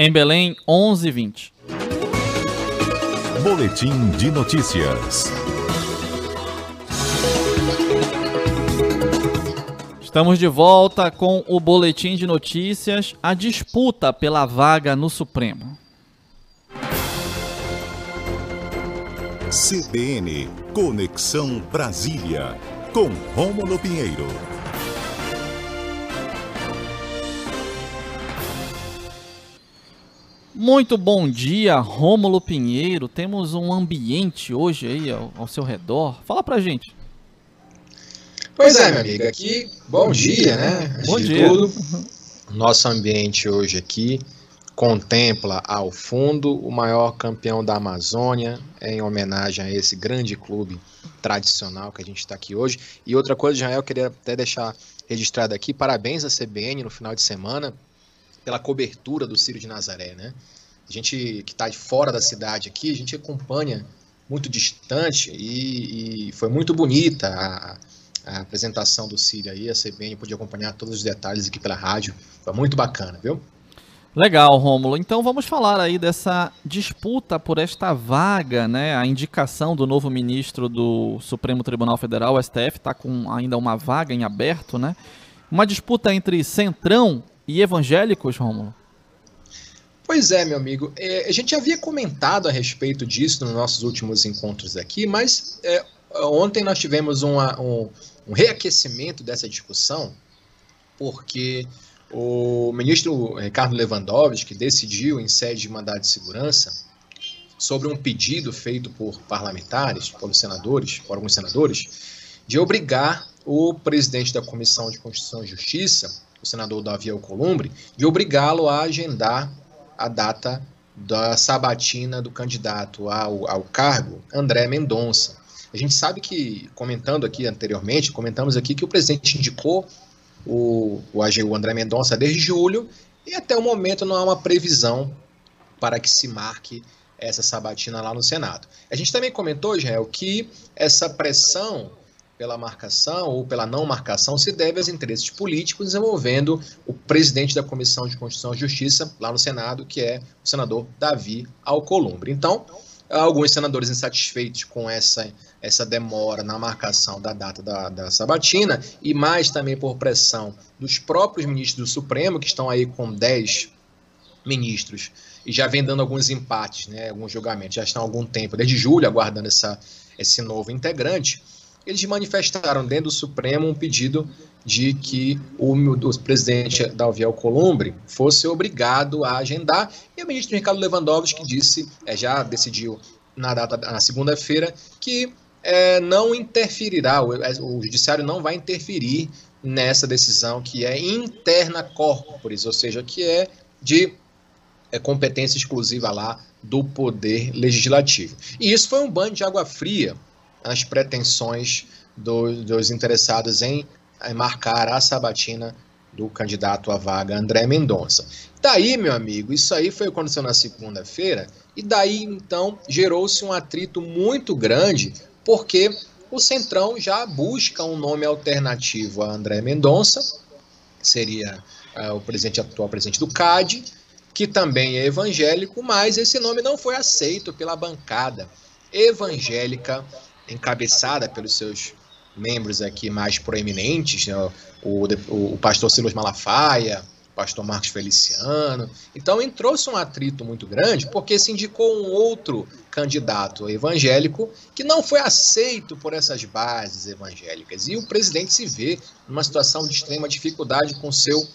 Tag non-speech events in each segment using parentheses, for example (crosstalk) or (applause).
Em Belém, 11h20. Boletim de notícias. Estamos de volta com o Boletim de Notícias, a disputa pela vaga no Supremo. CBN Conexão Brasília, com Rômulo Pinheiro. Muito bom dia, Rômulo Pinheiro. Temos um ambiente hoje aí ao, ao, seu redor. Fala pra gente. Pois é, meu amigo, aqui, bom dia, né? Antes bom dia. Tudo, nosso ambiente hoje aqui contempla ao fundo o maior campeão da Amazônia, em homenagem a esse grande clube tradicional que a gente está aqui hoje. E outra coisa, Jael, eu queria até deixar registrado aqui, parabéns à CBN no final de semana pela cobertura do Círio de Nazaré, né? A gente que está de fora da cidade aqui, a gente acompanha muito distante e, e foi muito bonita a, a, apresentação do Círio aí, a CBN pôde acompanhar todos os detalhes aqui pela rádio, foi muito bacana, viu? Legal, Rômulo. Então vamos falar aí dessa disputa por esta vaga, né? A indicação do novo ministro do Supremo Tribunal Federal, o STF, está com ainda uma vaga em aberto, né? Uma disputa entre Centrão e evangélicos, Rômulo? Pois é, meu amigo. É, a gente havia comentado a respeito disso nos nossos últimos encontros aqui, mas é, ontem nós tivemos uma, um, um reaquecimento dessa discussão, porque o ministro Ricardo Lewandowski decidiu, em sede de mandado de segurança, sobre um pedido feito por parlamentares, pelos senadores, por alguns senadores, de obrigar o presidente da Comissão de Constituição e Justiça o senador Davi Alcolumbre, de obrigá-lo a agendar a data da sabatina do candidato ao, ao cargo, André Mendonça. A gente sabe que, comentando aqui anteriormente, comentamos aqui que o presidente indicou o, o AGU André Mendonça desde julho e até o momento não há uma previsão para que se marque essa sabatina lá no Senado. A gente também comentou, Israel, que essa pressão pela marcação ou pela não marcação se deve aos interesses políticos envolvendo o presidente da Comissão de Constituição e Justiça lá no Senado, que é o senador Davi Alcolumbre. Então, alguns senadores insatisfeitos com essa, essa demora na marcação da data da, da sabatina e mais também por pressão dos próprios ministros do Supremo, que estão aí com 10 ministros e já vem dando alguns empates, né, alguns julgamentos, já estão há algum tempo, desde julho, aguardando essa, esse novo integrante eles manifestaram dentro do Supremo um pedido de que o, presidente Davi Alcolumbre fosse obrigado a agendar, e o ministro Ricardo Lewandowski disse, é, já decidiu na data na segunda-feira, que é, não interferirá, o, é, o judiciário não vai interferir nessa decisão que é interna corporis, ou seja, que é de é, competência exclusiva lá do poder legislativo. E isso foi um banho de água fria as pretensões do, dos interessados em, em marcar a sabatina do candidato à vaga André Mendonça. Daí, meu amigo, isso aí foi aconteceu na segunda-feira, e daí então gerou-se um atrito muito grande, porque o Centrão já busca um nome alternativo a André Mendonça, seria uh, o presidente atual presidente do CAD, que também é evangélico, mas esse nome não foi aceito pela bancada evangélica encabeçada pelos seus membros aqui mais proeminentes, né? o, o, o, pastor Silas Malafaia, o pastor Marcos Feliciano. Então entrou-se um atrito muito grande porque se indicou um outro candidato evangélico que não foi aceito por essas bases evangélicas. E o presidente se vê numa situação de extrema dificuldade com seu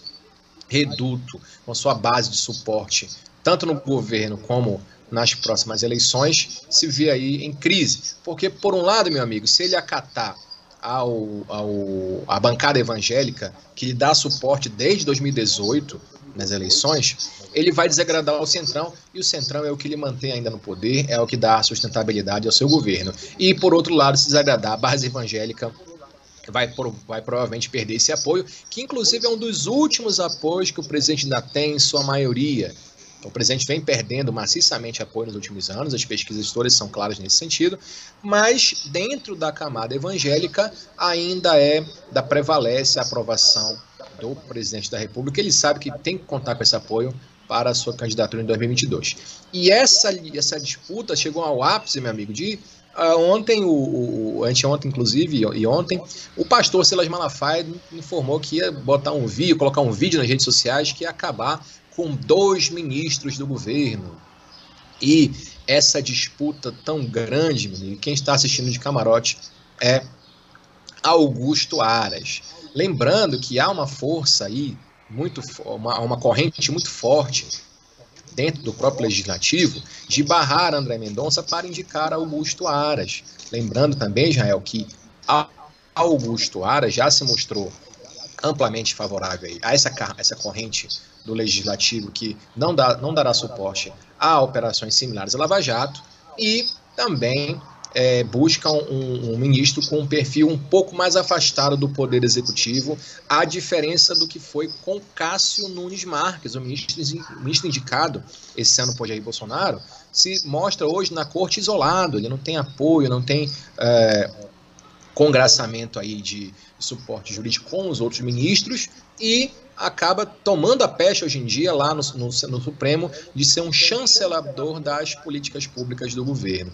reduto, com sua base de suporte, tanto no governo como nas próximas eleições se vê aí em crise. Porque, por um lado, meu amigo, se ele acatar ao, ao, a bancada evangélica, que lhe dá suporte desde 2018 nas eleições, ele vai desagradar o Centrão, e o Centrão é o que ele mantém ainda no poder, é o que dá sustentabilidade ao seu governo. E, por outro lado, se desagradar a base evangélica, vai, vai provavelmente perder esse apoio, que inclusive é um dos últimos apoios que o presidente ainda tem em sua maioria O presidente vem perdendo maciçamente apoio nos últimos anos, as pesquisas todas são claras nesse sentido, mas dentro da camada evangélica ainda é da prevalece a aprovação do presidente da República. Ele sabe que tem que contar com esse apoio para a sua candidatura em 2022. E essa, essa disputa chegou ao ápice, meu amigo, de uh, ontem, o, o, anteontem, inclusive, e ontem, o pastor Silas Malafaia informou que ia botar um vídeo, colocar um vídeo nas redes sociais que ia acabar com dois ministros do governo. E essa disputa tão grande, meu amigo, quem está assistindo de camarote é Augusto Aras. Lembrando que há uma força aí, muito uma, uma corrente muito forte dentro do próprio legislativo de barrar André Mendonça para indicar Augusto Aras. Lembrando também, Israel, que Augusto Aras já se mostrou amplamente favorável a essa, essa corrente do legislativo que não, dá, não dará suporte a operações similares a Lava Jato e também é, busca um, um, ministro com um perfil um pouco mais afastado do poder executivo, a diferença do que foi com Cássio Nunes Marques, o ministro, ministro indicado esse ano por Jair Bolsonaro, se mostra hoje na corte isolado, ele não tem apoio, não tem é, congraçamento aí de suporte jurídico com os outros ministros e acaba tomando a peste hoje em dia lá no, no, no, Supremo de ser um chancelador das políticas públicas do governo.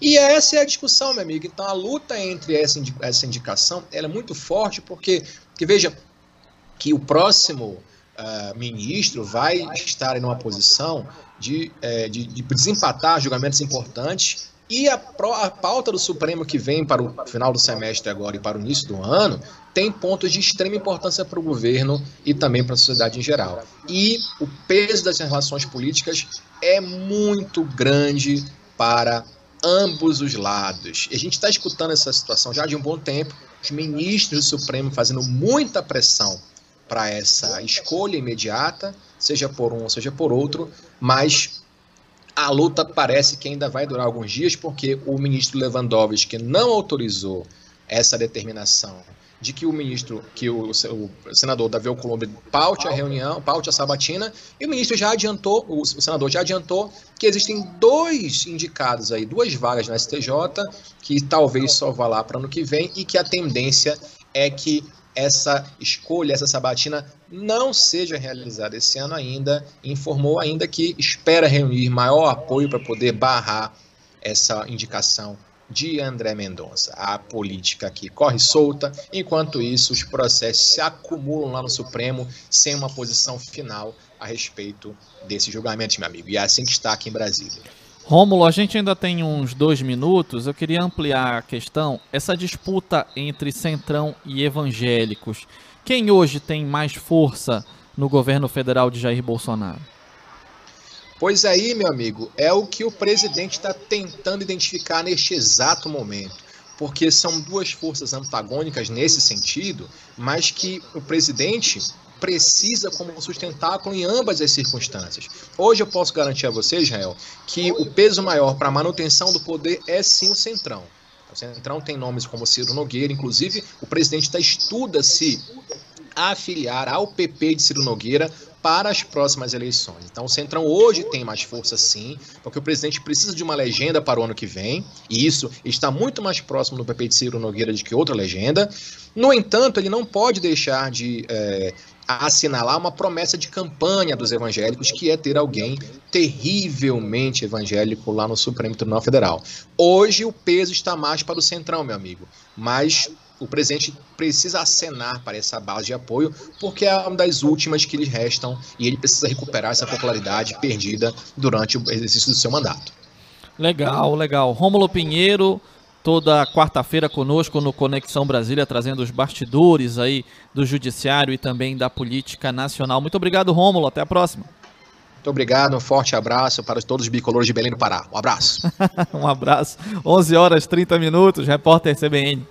E essa é a discussão, meu amigo. Então a luta entre essa, essa indicação ela é muito forte porque, porque veja que o próximo uh, ministro vai estar em uma posição de, uh, de, de desempatar julgamentos importantes e a, a, pauta do Supremo que vem para o final do semestre agora e para o início do ano tem pontos de extrema importância para o governo e também para a sociedade em geral. E o peso das relações políticas é muito grande para ambos os lados. E a gente está escutando essa situação já de um bom tempo, os ministros do Supremo fazendo muita pressão para essa escolha imediata, seja por um, seja por outro, mas a luta parece que ainda vai durar alguns dias, porque o ministro Lewandowski não autorizou essa determinação de que o ministro, que o, o senador Davi Alcolumbre paute a reunião, paute a sabatina, e o ministro já adiantou, o, o senador já adiantou que existem dois indicados aí, duas vagas na STJ, que talvez só vá lá para ano que vem, e que a tendência é que essa escolha, essa sabatina não seja realizada esse ano ainda. Informou ainda que espera reunir maior apoio para poder barrar essa indicação de André Mendonça. A política aqui corre solta, enquanto isso os processos se acumulam lá no Supremo sem uma posição final a respeito desse julgamento, meu amigo. E é assim que está aqui em Brasília. Rômulo, a gente ainda tem uns dois minutos. Eu queria ampliar a questão. Essa disputa entre centrão e evangélicos. Quem hoje tem mais força no governo federal de Jair Bolsonaro? Pois aí, meu amigo, é o que o presidente está tentando identificar neste exato momento. Porque são duas forças antagônicas nesse sentido, mas que o presidente precisa como sustentáculo em ambas as circunstâncias. Hoje eu posso garantir a você, Israel, que o peso maior para a manutenção do poder é sim o Centrão. O Centrão tem nomes como Ciro Nogueira, inclusive o presidente está estuda se afiliar ao PP de Ciro Nogueira para as próximas eleições. Então, o Centrão hoje tem mais força, sim, porque o presidente precisa de uma legenda para o ano que vem, e isso está muito mais próximo do PP de Ciro Nogueira do que outra legenda. No entanto, ele não pode deixar de é, assinalar uma promessa de campanha dos evangélicos, que é ter alguém terrivelmente evangélico lá no Supremo Tribunal Federal. Hoje o peso está mais para o Centrão, meu amigo, mas o presidente precisa acenar para essa base de apoio, porque é uma das últimas que lhe restam e ele precisa recuperar essa popularidade perdida durante o exercício do seu mandato. Legal, legal. Rômulo Pinheiro, toda quarta-feira conosco no Conexão Brasília, trazendo os bastidores aí do judiciário e também da política nacional. Muito obrigado, Rômulo. Até a próxima. Muito obrigado, um forte abraço para todos os bicolores de Belém do Pará. Um abraço. (laughs) um abraço. 11 horas 30 minutos, repórter CBN.